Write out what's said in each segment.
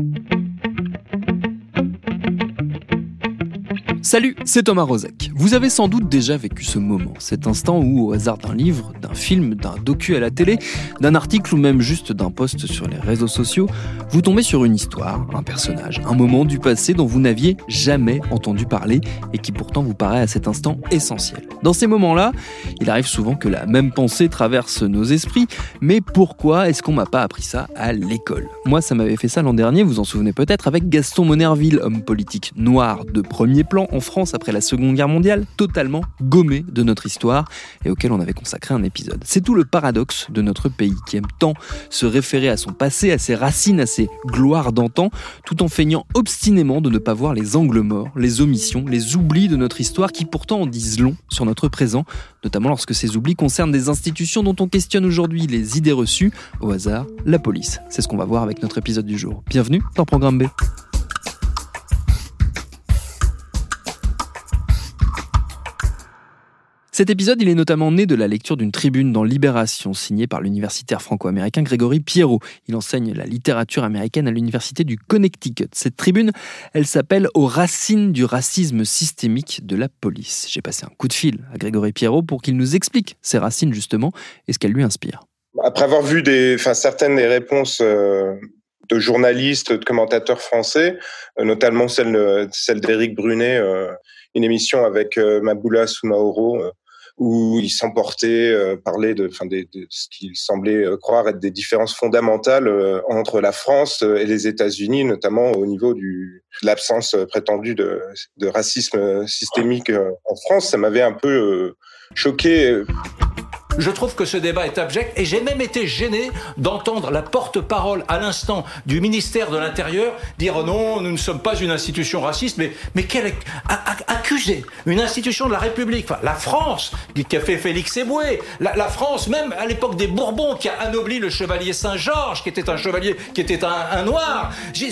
thank you. Salut, c'est Thomas Rozek. Vous avez sans doute déjà vécu ce moment, cet instant où, au hasard d'un livre, d'un film, d'un docu à la télé, d'un article ou même juste d'un post sur les réseaux sociaux, vous tombez sur une histoire, un personnage, un moment du passé dont vous n'aviez jamais entendu parler et qui pourtant vous paraît à cet instant essentiel. Dans ces moments-là, il arrive souvent que la même pensée traverse nos esprits, mais pourquoi est-ce qu'on m'a pas appris ça à l'école? Moi, ça m'avait fait ça l'an dernier, vous en souvenez peut-être, avec Gaston Monerville, homme politique noir de premier plan en France après la Seconde Guerre mondiale, totalement gommé de notre histoire et auquel on avait consacré un épisode. C'est tout le paradoxe de notre pays qui aime tant se référer à son passé, à ses racines, à ses gloires d'antan, tout en feignant obstinément de ne pas voir les angles morts, les omissions, les oublis de notre histoire qui pourtant en disent long sur notre présent, notamment lorsque ces oublis concernent des institutions dont on questionne aujourd'hui les idées reçues, au hasard, la police. C'est ce qu'on va voir avec notre épisode du jour. Bienvenue dans Programme B. Cet épisode, il est notamment né de la lecture d'une tribune dans Libération, signée par l'universitaire franco-américain Grégory Pierrot. Il enseigne la littérature américaine à l'université du Connecticut. Cette tribune, elle s'appelle Aux racines du racisme systémique de la police. J'ai passé un coup de fil à Grégory Pierrot pour qu'il nous explique ces racines justement et ce qu'elles lui inspirent. Après avoir vu certaines des réponses euh, de journalistes, de commentateurs français, euh, notamment celle, d'Éric Brunet, euh, une émission avec Maboula Soumaoro, où il s'emportait, euh, parlait de, enfin, des- de ce qu'il semblait euh, croire être des différences fondamentales euh, entre la France euh, et les États-Unis, notamment au niveau du, de l'absence euh, prétendue de, de racisme systémique en France. Ça m'avait un peu choqué. Je trouve que ce débat est abject et j'ai même été gêné d'entendre la porte-parole à l'instant du ministère de l'Intérieur dire oh non, nous ne sommes pas une institution raciste, mais, mais quelle est- a- a- accuser une institution de la République, enfin, la France, qui qui a fait Félix Eboué, la, la France, même à l'époque des Bourbons, qui a anobli le chevalier Saint-Georges, qui était un chevalier, qui était un, un noir. Qui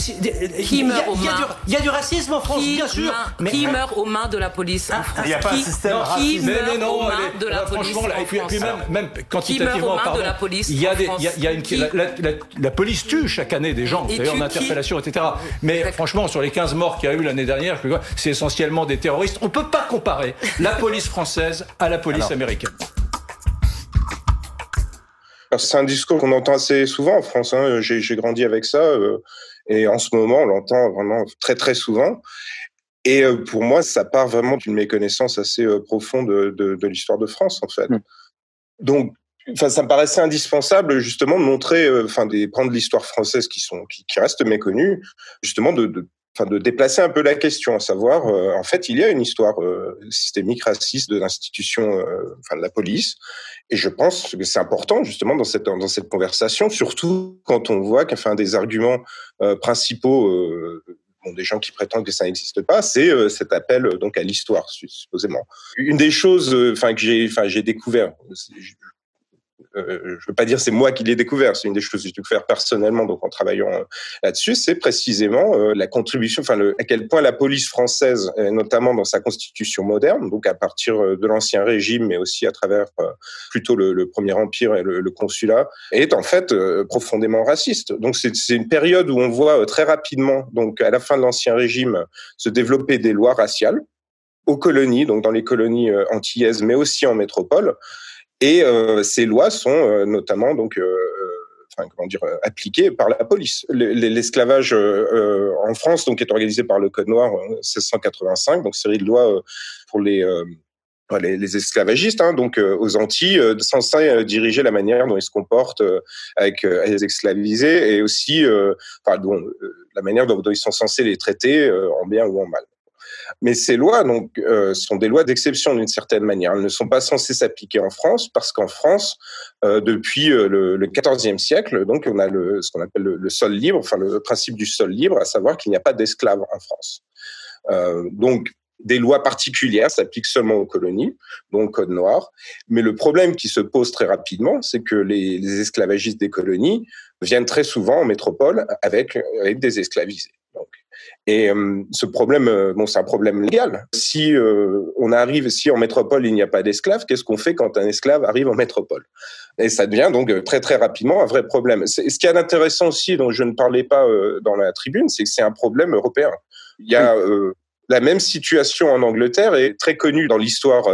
il y y y a du racisme en France, Qui, bien sûr. main- qui meurt aux mains de la police en France Il y a pas un Qui- système qui raciste. Mais, meurt mais non, aux mains est- de la police franchement, là, en et puis, France puis même, même Qui meurt quantitativement, aux mains pardon, de la police il y a des, France il y a, il y a une, Qui la, la- la- la police tue chaque année des gens, d'ailleurs en qui interpellation, etc. Mais franchement, sur les 15 morts qu'il y a eu l'année dernière, c'est essentiellement des terroristes. On peut pas comparer la police française à la police américaine. C'est un discours qu'on entend assez souvent en France. Hein. J'ai grandi avec ça. euh, et en ce moment, on l'entend vraiment très, très souvent. Et euh, pour moi, ça part vraiment d'une méconnaissance assez euh, profonde de, de, de l'histoire de France, en fait. Mm. Donc, enfin, ça me paraissait indispensable, justement, de montrer, euh, enfin, de l'histoire française qui sont, qui, qui restent méconnus, justement, de, de, enfin, de déplacer un peu la question, à savoir, euh, en fait, il y a une histoire euh, systémique raciste de l'institution, euh, enfin, de la police. Et je pense que c'est important justement dans cette dans cette conversation, surtout quand on voit qu'un des arguments euh, principaux euh, bon, des gens qui prétendent que ça n'existe pas, c'est euh, cet appel euh, donc à l'histoire supposément. Une des choses, euh, enfin que j'ai, enfin j'ai découvert. Euh, je veux pas dire c'est moi qui l'ai découvert, c'est une des choses que j'ai découvert personnellement donc en travaillant euh, là-dessus, c'est précisément euh, la contribution, enfin à quel point la police française, notamment dans sa constitution moderne, donc à partir de l'ancien régime, mais aussi à travers plutôt le, Premier Empire et le, le consulat, est en fait profondément raciste. Donc c'est une période où on voit très rapidement, donc à la fin de l'ancien régime, se développer des lois raciales aux colonies, donc dans les colonies antillaises, mais aussi en métropole. Et euh, ces lois sont euh, notamment donc euh, enfin comment dire appliquées par la police. Le- le- L'esclavage euh, en France donc est organisé par le Code noir euh, 1685, donc série de lois euh, pour les les, les esclavagistes, hein, donc euh, aux Antilles, euh, censés diriger la manière dont ils se comportent avec, les esclavisés et aussi enfin, dont, la manière dont, dont ils sont censés les traiter en bien ou en mal. Mais ces lois donc euh, sont des lois d'exception d'une certaine manière. Elles ne sont pas censées s'appliquer en France parce qu'en France, euh, depuis euh, le, 14e siècle, donc on a le, ce qu'on appelle le, le, sol libre, enfin le principe du sol libre, à savoir qu'il n'y a pas d'esclaves en France. Euh, donc des lois particulières s'appliquent seulement aux colonies, donc code noir. Mais le problème qui se pose très rapidement, c'est que les, les, esclavagistes des colonies viennent très souvent en métropole avec, avec des esclavisés. Et euh, ce problème, euh, bon, c'est un problème légal. Si euh, on arrive, si en métropole il n'y a pas d'esclaves, qu'est-ce qu'on fait quand un esclave arrive en métropole? Et ça devient donc très très rapidement un vrai problème. Ce qui est intéressant aussi, dont je ne parlais pas dans la tribune, c'est que c'est un problème européen. Il y a la même situation en Angleterre est très connue dans l'histoire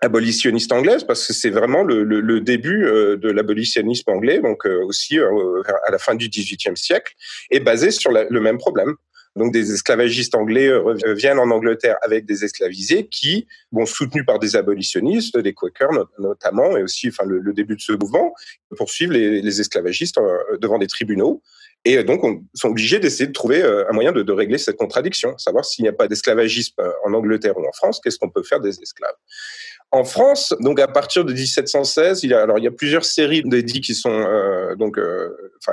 abolitionniste anglaise parce que c'est vraiment le, le, le début euh, de l'abolitionnisme anglais, donc euh, aussi euh, à la fin du XVIIIe siècle, est basé sur la, le même problème. Donc des esclavagistes anglais viennent en Angleterre avec des esclavisés qui, bon, soutenus par des abolitionnistes, des Quakers notamment, et aussi, enfin, le, le début de ce mouvement, poursuivent les, les esclavagistes devant des tribunaux. Et donc, on sont obligés d'essayer de trouver un moyen de, de régler cette contradiction, savoir s'il n'y a pas d'esclavagisme en Angleterre ou en France, qu'est-ce qu'on peut faire des esclaves? En France, donc à partir de 1716, il y a alors il y a plusieurs séries d'édits qui sont euh, donc euh,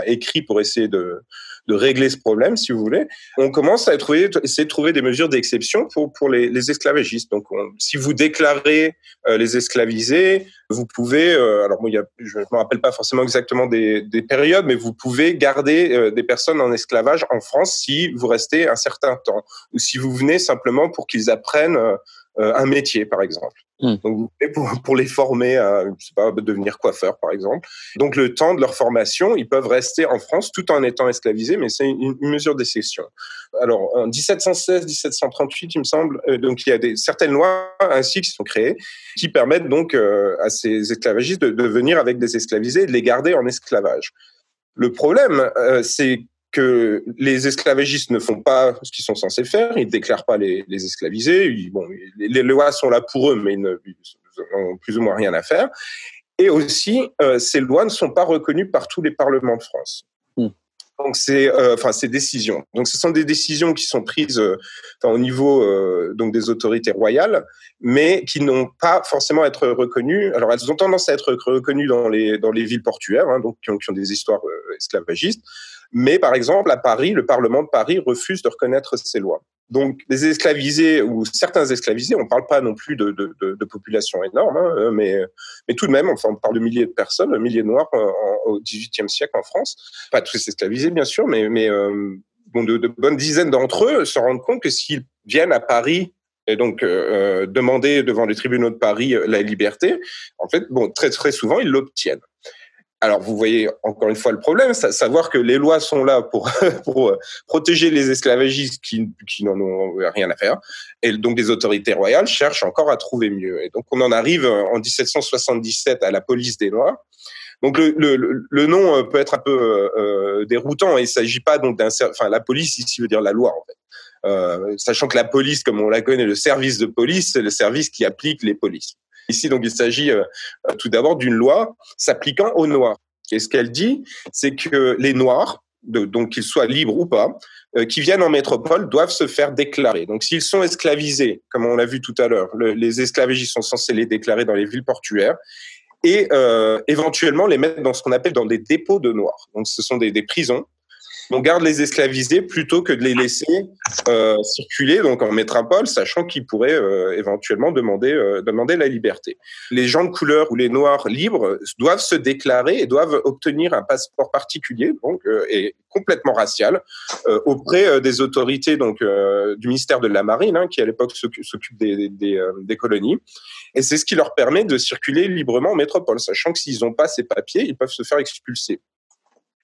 écrits pour essayer de régler ce problème, si vous voulez. On commence à trouver, essayer de trouver des mesures d'exception pour les, esclavagistes. Donc, on, si vous déclarez euh, les esclavisés, vous pouvez, alors moi, je ne me rappelle pas forcément exactement des, des périodes, mais vous pouvez garder des personnes en esclavage en France si vous restez un certain temps ou si vous venez simplement pour qu'ils apprennent un métier, par exemple. Mmh. Donc, pour, pour, les former à, je sais pas, devenir coiffeur, par exemple. Donc, le temps de leur formation, ils peuvent rester en France tout en étant esclavisés, mais c'est une, une, mesure d'exception. Alors, en 1716, 1738, il me semble, euh, donc il y a des, certaines lois ainsi qui sont créées qui permettent donc euh, à ces esclavagistes de, de venir avec des esclavisés et de les garder en esclavage. Le problème, euh, c'est que les esclavagistes ne font pas ce qu'ils sont censés faire, ils déclarent pas les, les esclavisés, ils, bon, les, lois sont là pour eux, mais ils, ne, ils ont plus ou moins rien à faire. Et aussi, euh, ces lois ne sont pas reconnues par tous les parlements de France. Mmh. Donc c'est, euh, enfin, ces décisions. Donc ce sont des décisions qui sont prises euh, au niveau donc des autorités royales, mais qui n'ont pas forcément à être reconnues. Alors elles ont tendance à être reconnues dans les dans les villes portuaires, hein, donc qui ont, qui ont, des histoires esclavagistes. Mais par exemple, à Paris, le Parlement de Paris refuse de reconnaître ces lois. Donc, les esclavisés ou certains esclavisés, on ne parle pas non plus de, de, de, de population énorme, hein, mais, mais tout de même, enfin, on parle de milliers de personnes, milliers de Noirs en, au XVIIIe siècle en France. Pas tous esclavisés, bien sûr, mais, mais euh, bon, de, bonnes dizaines d'entre eux se rendent compte que s'ils viennent à Paris et donc euh, demander devant les tribunaux de Paris la liberté, en fait, bon, très très souvent, ils l'obtiennent. Alors, vous voyez encore une fois le problème, savoir que les lois sont là pour, pour euh, protéger les esclavagistes qui, qui n'en ont rien à faire. Et donc, des autorités royales cherchent encore à trouver mieux. Et donc, on en arrive en 1777 à la police des Noirs. Donc, le, le, le nom euh, peut être un peu euh, déroutant. Il s'agit pas donc d'un, enfin, la police ici veut dire la loi en fait. Euh, sachant que la police, comme on la connaît, le service de police, c'est le service qui applique les polices. Ici, donc, il s'agit euh, tout d'abord d'une loi s'appliquant aux Noirs. Et ce qu'elle dit, c'est que les Noirs, donc qu'ils soient libres ou pas, euh, qui viennent en métropole, doivent se faire déclarer. Donc, s'ils sont esclavisés, comme on l'a vu tout à l'heure, le, les esclavagistes sont censés les déclarer dans les villes portuaires et euh, éventuellement les mettre dans ce qu'on appelle dans des dépôts de Noirs. Donc, ce sont des prisons on garde les esclavisés plutôt que de les laisser euh, circuler donc en métropole, sachant qu'ils pourraient euh, éventuellement demander euh, demander la liberté. Les gens de couleur ou les noirs libres doivent se déclarer et doivent obtenir un passeport particulier, donc euh, et complètement racial, auprès des autorités donc du ministère de la Marine, hein, qui à l'époque s'occupe des, des, des, colonies. Et c'est ce qui leur permet de circuler librement en métropole, sachant que s'ils n'ont pas ces papiers, ils peuvent se faire expulser.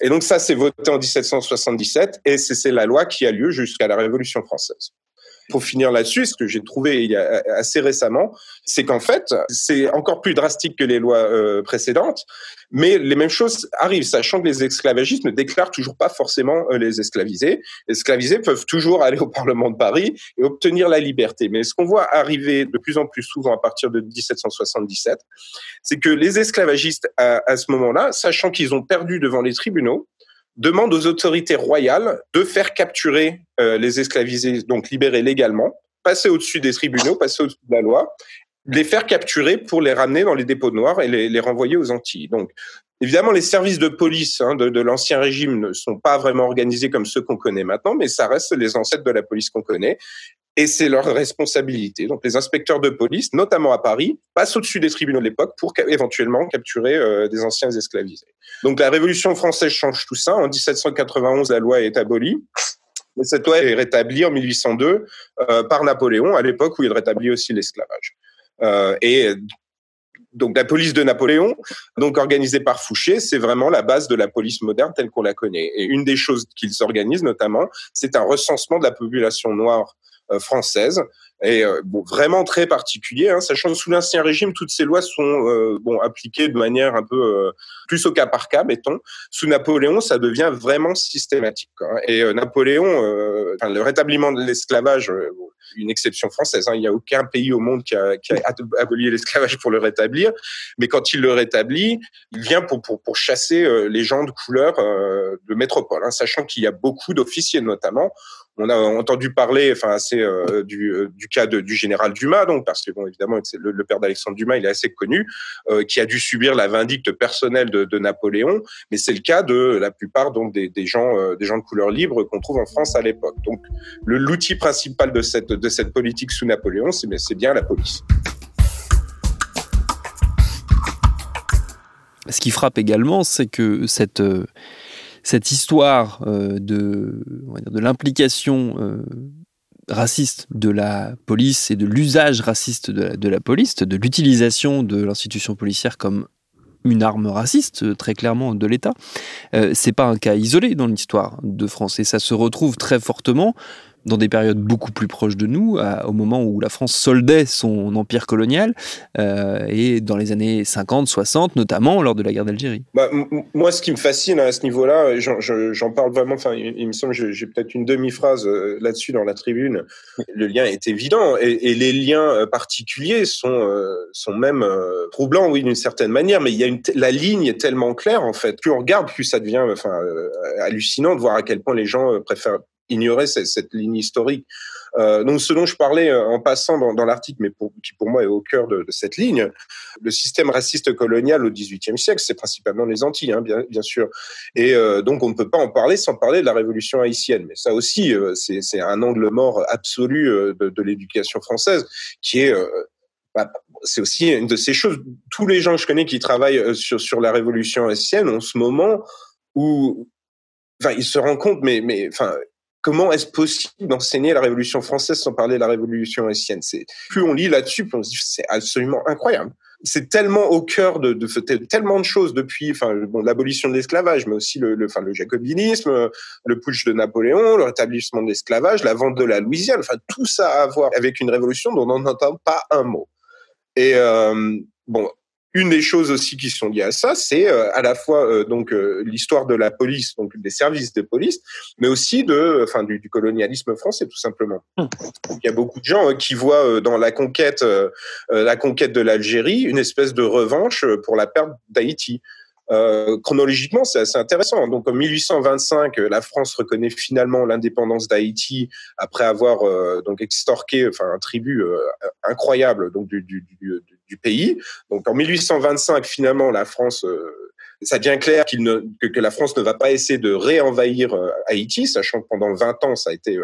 Et donc ça, c'est voté en 1777 et c'est la loi qui a lieu jusqu'à la Révolution française. Pour finir là-dessus, ce que j'ai trouvé il y a assez récemment, c'est qu'en fait, c'est encore plus drastique que les lois euh, précédentes, mais les mêmes choses arrivent, sachant que les esclavagistes ne déclarent toujours pas forcément euh, les esclavisés. Les esclavisés peuvent toujours aller au Parlement de Paris et obtenir la liberté. Mais ce qu'on voit arriver de plus en plus souvent à partir de 1777, c'est que les esclavagistes, à, à ce moment-là, sachant qu'ils ont perdu devant les tribunaux, demande aux autorités royales de faire capturer euh, les esclavisés, donc libérés légalement, passer au-dessus des tribunaux, passer au-dessus de la loi, les faire capturer pour les ramener dans les dépôts noirs et les, renvoyer aux Antilles. Donc, évidemment, les services de police hein, de l'ancien régime ne sont pas vraiment organisés comme ceux qu'on connaît maintenant, mais ça reste les ancêtres de la police qu'on connaît. Et c'est leur responsabilité. Donc, les inspecteurs de police, notamment à Paris, passent au-dessus des tribunaux de l'époque pour éventuellement capturer euh, des anciens esclavisés. Donc, la Révolution française change tout ça. En 1791, la loi est abolie. Et cette loi est rétablie en 1802 euh, par Napoléon, à l'époque où il rétablit aussi l'esclavage. Euh, et donc la police de Napoléon, donc organisée par Fouché, c'est vraiment la base de la police moderne telle qu'on la connaît. Et une des choses qu'ils organisent notamment, c'est un recensement de la population noire française et euh, bon, vraiment très particulier, hein, sachant que sous l'ancien régime, toutes ces lois sont euh, bon appliquées de manière un peu plus au cas par cas, mettons. Sous Napoléon, ça devient vraiment systématique. Quoi. Et Napoléon, enfin, le rétablissement de l'esclavage, une exception française. Hein, il n'y a aucun pays au monde qui a, qui a aboli l'esclavage pour le rétablir, mais quand il le rétablit, il vient pour pour, pour chasser les gens de couleur de métropole, hein, sachant qu'il y a beaucoup d'officiers notamment on a entendu parler, enfin, assez euh, du, euh, du, cas de, du général Dumas, donc parce que bon, évidemment, le, père d'Alexandre Dumas, il est assez connu, euh, qui a dû subir la vindicte personnelle de, Napoléon, mais c'est le cas de la plupart donc des, gens, des gens de couleur libre qu'on trouve en France à l'époque. Donc, l'outil principal de cette de cette politique sous Napoléon, c'est bien la police. Ce qui frappe également, c'est que cette cette histoire euh, de, l'implication euh, raciste de la police et de l'usage raciste de la, de la police, de l'utilisation de l'institution policière comme une arme raciste, très clairement, de l'État. Euh, c'est pas un cas isolé dans l'histoire de France et ça se retrouve très fortement dans des périodes beaucoup plus proches de nous, au moment où la France soldait son empire colonial, euh, et dans les années 50, 60, notamment lors de la guerre d'Algérie. Bah, moi, ce qui me fascine à ce niveau-là, j'en parle vraiment, enfin, il, me semble que j'ai peut-être une demi-phrase euh, là-dessus dans la tribune, le lien est évident, et, les liens euh, particuliers sont, euh, sont même troublants, oui, d'une certaine manière, mais il y a la ligne est tellement claire, en fait. Plus on regarde, plus ça devient hallucinant de voir à quel point les gens préfèrent ignorer cette, ligne historique. Euh, donc, ce dont je parlais euh, en passant dans, l'article, mais qui pour moi est au cœur de, cette ligne, le système raciste colonial au XVIIIe siècle, c'est principalement les Antilles, hein, bien, sûr. Et euh, donc, on ne peut pas en parler sans parler de la Révolution haïtienne. Mais ça aussi, c'est un angle mort absolu de, l'éducation française, qui est bah, c'est aussi une de ces choses. Tous les gens que je connais qui travaillent sur, la révolution haïtienne en ce moment où, enfin, ils se rendent compte, mais, mais, enfin, comment est-ce possible d'enseigner la Révolution française sans parler de la Révolution haïtienne? C'est plus on lit là-dessus, plus on se dit c'est absolument incroyable. C'est tellement au cœur de, de, de, tellement de choses depuis, enfin bon, l'abolition de l'esclavage, mais aussi le, le, enfin, le jacobinisme, le putsch de Napoléon, le rétablissement de l'esclavage, la vente de la Louisiane, enfin tout ça à voir avec une révolution dont on n'entend pas un mot. Et euh, bon, une des choses aussi qui sont liées à ça, c'est euh, à la fois euh, donc euh, l'histoire de la police, donc des services de police, mais aussi de, enfin du, du colonialisme français tout simplement. Mmh. Il y a beaucoup de gens qui voient dans la conquête, la conquête de l'Algérie, une espèce de revanche pour la perte d'Haïti. Euh, chronologiquement, c'est assez intéressant. Donc, en 1825, la France reconnaît finalement l'indépendance d'Haïti après avoir euh, donc extorqué, enfin, un tribut euh, incroyable donc du, du, du, du, pays. Donc, en 1825, finalement, la France ça devient clair ne, que, que, la France ne va pas essayer de réenvahir Haïti, sachant que pendant 20 ans, ça a été,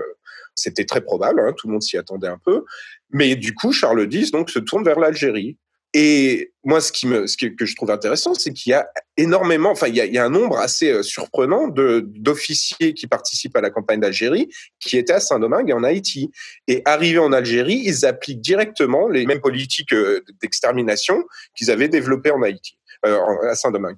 c'était très probable, hein, tout le monde s'y attendait un peu. Mais du coup, Charles X donc se tourne vers l'Algérie. Et moi, ce que je trouve intéressant, c'est qu'il y a énormément, enfin, il y a, un nombre assez euh, surprenant d'officiers qui participent à la campagne d'Algérie, qui étaient à Saint-Domingue et en Haïti. Et arrivés en Algérie, ils appliquent directement les mêmes politiques euh, d'extermination qu'ils avaient développées en Haïti. Euh, à Saint-Domingue.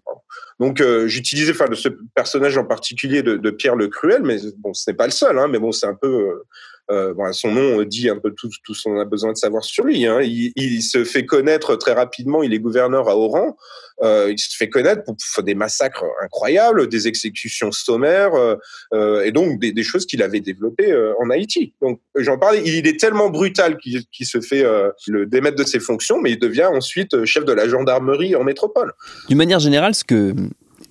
Donc euh, j'utilisais, enfin, ce personnage en particulier de, Pierre le Cruel, mais bon, ce n'est pas le seul, hein, mais bon, c'est un peu euh, bon, son nom dit un peu tout, ce qu'on a besoin de savoir sur lui. Hein. Il, se fait connaître très rapidement. Il est gouverneur à Oran. Euh, il se fait connaître pour, pour, des massacres incroyables, des exécutions sommaires, euh, euh et donc des, choses qu'il avait développées euh, en Haïti. Donc j'en parlais. Il est tellement brutal qu'il se fait euh, le démettre de ses fonctions, mais il devient ensuite chef de la gendarmerie en métropole. D'une manière générale, ce que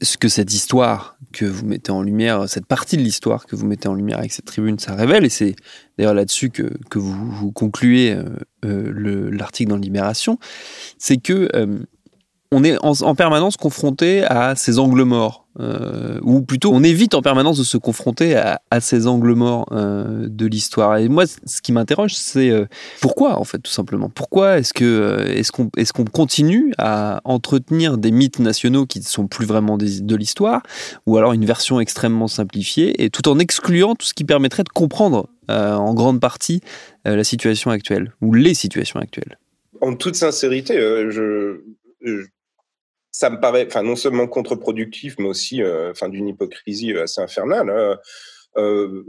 ce que cette histoire que vous mettez en lumière, cette partie de l'histoire que vous mettez en lumière avec cette tribune, ça révèle, et c'est d'ailleurs là-dessus que, que vous, concluez euh, euh, l'article dans Libération, c'est que euh, on est en, permanence confronté à ces angles morts, euh, ou plutôt on évite en permanence de se confronter à, ces angles morts euh, de l'histoire. Et moi, ce qui m'interroge, c'est euh, pourquoi en fait, tout simplement? Pourquoi est-ce que qu'on est-ce qu'on continue à entretenir des mythes nationaux qui ne sont plus vraiment de l'histoire, ou alors une version extrêmement simplifiée, et tout en excluant tout ce qui permettrait de comprendre en grande partie la situation actuelle ou les situations actuelles? En toute sincérité, je ça me paraît, enfin, non seulement contre-productif, mais aussi, euh, enfin, d'une hypocrisie euh, assez infernale. Hein. Euh,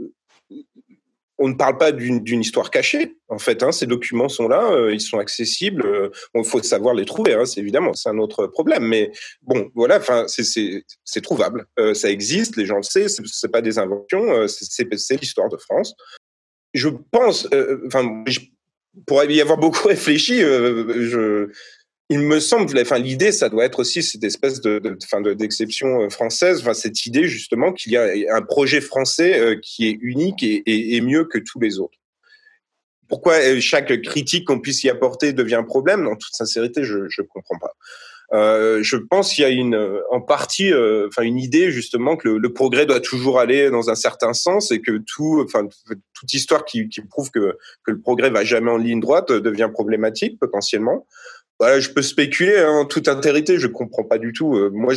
on ne parle pas d'une histoire cachée, en fait. Hein, ces documents sont là, ils sont accessibles. Il faut savoir les trouver, hein, c'est évidemment, c'est un autre problème. Mais bon, voilà, enfin, c'est trouvable, ça existe, les gens le savent, c'est pas des inventions, c'est l'histoire de France. Je pense, enfin, pour y avoir beaucoup réfléchi, je, il me semble, enfin, l'idée, ça doit être aussi cette espèce de, de, d'exception euh, française, enfin, cette idée justement qu'il y a un projet français euh, qui est unique et, et, mieux que tous les autres. Pourquoi euh, chaque critique qu'on puisse y apporter devient un problème? En toute sincérité, je ne comprends pas. Euh, je pense qu'il y a une, en partie, enfin une idée justement que le, le, progrès doit toujours aller dans un certain sens et que tout, enfin toute histoire qui, qui prouve que, que le progrès va jamais en ligne droite devient problématique potentiellement je peux spéculer hein, en toute intérité, je comprends pas du tout. Euh, moi,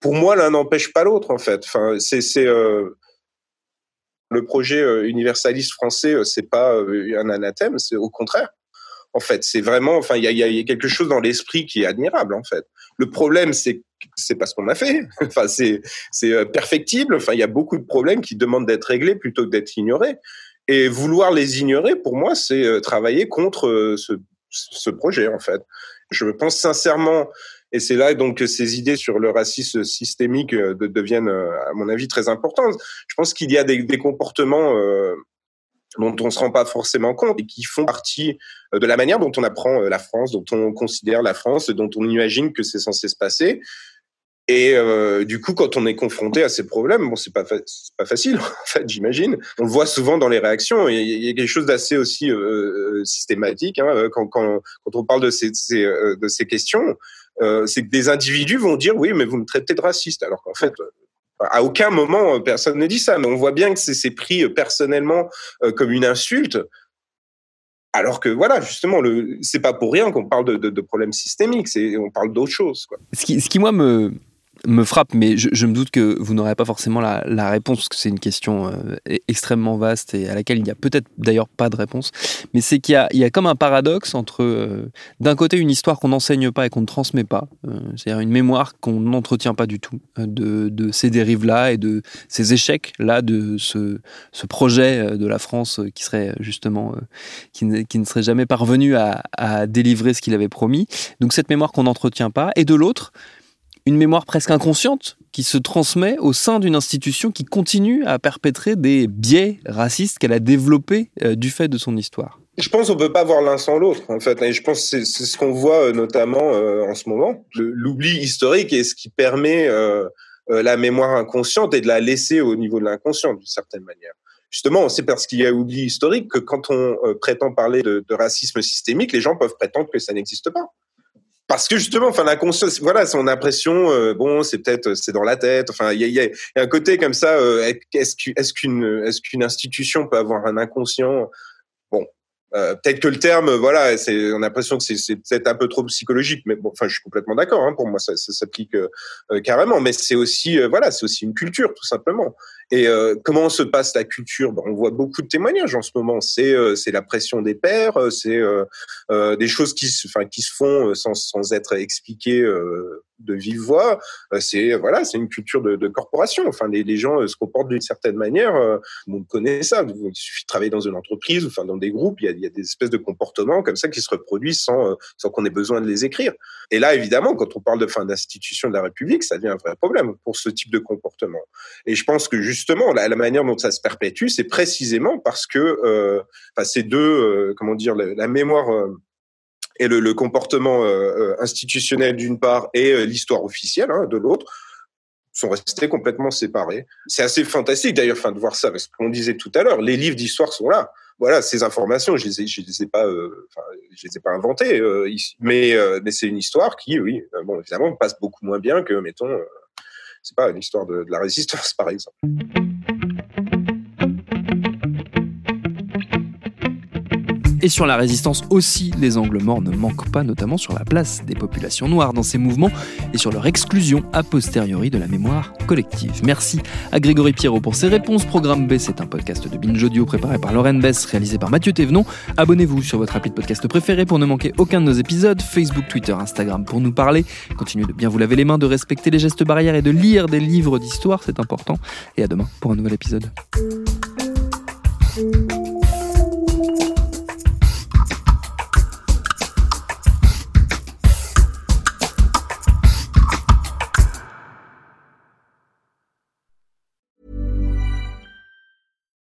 pour moi, l'un n'empêche pas l'autre en fait. Euh, le projet euh, universaliste français, c'est pas un anathème, c'est au contraire. En fait, c'est vraiment, enfin, il y a, y a, quelque chose dans l'esprit qui est admirable en fait. Le problème, c'est c'est pas ce qu'on a fait. Enfin, c'est c'est perfectible. Enfin, il y a beaucoup de problèmes qui demandent d'être réglés plutôt que d'être ignorés. Et vouloir les ignorer, pour moi, c'est travailler contre ce ce projet en fait. Je pense sincèrement, et c'est là donc que ces idées sur le racisme systémique euh, deviennent, euh, à mon avis, très importantes. Je pense qu'il y a des, comportements euh, dont on ne se rend pas forcément compte et qui font partie de la manière dont on apprend la France, dont on considère la France, dont on imagine que c'est censé se passer. Et euh, du coup, quand on est confronté à ces problèmes, bon, c'est pas pas facile, en fait, j'imagine. On le voit souvent dans les réactions. Il y a quelque chose d'assez aussi euh, euh systématique hein, quand, quand, quand on parle de ces, de ces questions. c'est que des individus vont dire oui, mais vous me traitez de raciste, alors qu'en fait, à aucun moment personne ne dit ça. Mais on voit bien que c'est pris personnellement comme une insulte. Alors que voilà, justement, le c'est pas pour rien qu'on parle de, de, problèmes systémiques. On parle d'autre chose. Quoi. Ce qui, ce qui moi me me frappe, mais je, me doute que vous n'aurez pas forcément la, réponse, parce que c'est une question euh, extrêmement vaste et à laquelle il n'y a peut-être d'ailleurs pas de réponse. Mais c'est qu'il y, a, comme un paradoxe entre, euh, d'un côté, une histoire qu'on n'enseigne pas et qu'on ne transmet pas, euh, c'est-à-dire une mémoire qu'on n'entretient pas du tout, de, ces dérives-là et de ces échecs-là, de ce, projet de la France qui serait justement, qui ne, serait jamais parvenu à délivrer ce qu'il avait promis. Donc cette mémoire qu'on n'entretient pas, et de l'autre, une mémoire presque inconsciente qui se transmet au sein d'une institution qui continue à perpétrer des biais racistes qu'elle a développés euh, du fait de son histoire. Je pense qu'on peut pas voir l'un sans l'autre, en fait. Et je pense que c'est ce qu'on voit euh, notamment euh, en ce moment. L'oubli historique est ce qui permet la mémoire inconsciente et de la laisser au niveau de l'inconscient, d'une certaine manière. Justement, c'est parce qu'il y a oubli historique que quand on prétend parler de racisme systémique, les gens peuvent prétendre que ça n'existe pas parce que justement, enfin la conscience, voilà, son impression, euh, bon, c'est peut-être c'est dans la tête. Enfin, il y a, y a, un côté comme ça. Euh, est-ce qu'une est-ce qu'une institution peut avoir un inconscient euh, peut-être que le terme, voilà, c'est, on a l'impression que c'est, c'est peut-être un peu trop psychologique, mais bon, enfin, je suis complètement d'accord. Hein, pour moi, ça, ça s'applique carrément. Mais c'est aussi, voilà, c'est aussi une culture, tout simplement. Et euh, comment se passe la culture? Ben, On voit beaucoup de témoignages en ce moment. C'est euh, c'est la pression des pères, euh, c'est euh, des choses qui se, qui se font sans, sans être expliquées de vive voix. c'est voilà, c'est une culture de, corporation. Enfin, les, gens se comportent d'une certaine manière. on connaît ça. Il suffit de travailler dans une entreprise, enfin dans des groupes, il y a, des espèces de comportements comme ça qui se reproduisent sans qu'on ait besoin de les écrire. Et là, évidemment, quand on parle de fin d'institution de la République, ça devient un vrai problème pour ce type de comportement. Et je pense que justement, la, la manière dont ça se perpétue, c'est précisément parce que euh, ces deux, euh, comment dire, la, mémoire euh, et le, le comportement euh, institutionnel d'une part et l'histoire officielle hein, de l'autre sont restés complètement séparés. C'est assez fantastique d'ailleurs, fin de voir ça, parce qu'on disait tout à l'heure, les livres d'histoire sont là. Voilà, ces informations, je les ai, les ai pas, euh, je les ai pas inventées euh, mais euh, mais c'est une histoire qui, oui, bon, évidemment, passe beaucoup moins bien que, mettons, c'est pas une histoire de, de la résistance, par exemple. Et sur la résistance aussi, les angles morts ne manquent pas, notamment sur la place des populations noires dans ces mouvements et sur leur exclusion a posteriori de la mémoire collective. Merci à Grégory Pierrot pour ses réponses. Programme B, c'est un podcast de Binge Audio préparé par Lauren Bess, réalisé par Mathieu Thévenon. Abonnez-vous sur votre appli de podcast préféré pour ne manquer aucun de nos épisodes. Facebook, Twitter, Instagram pour nous parler. Continuez de bien vous laver les mains, de respecter les gestes barrières et de lire des livres d'histoire, c'est important. Et à demain pour un nouvel épisode.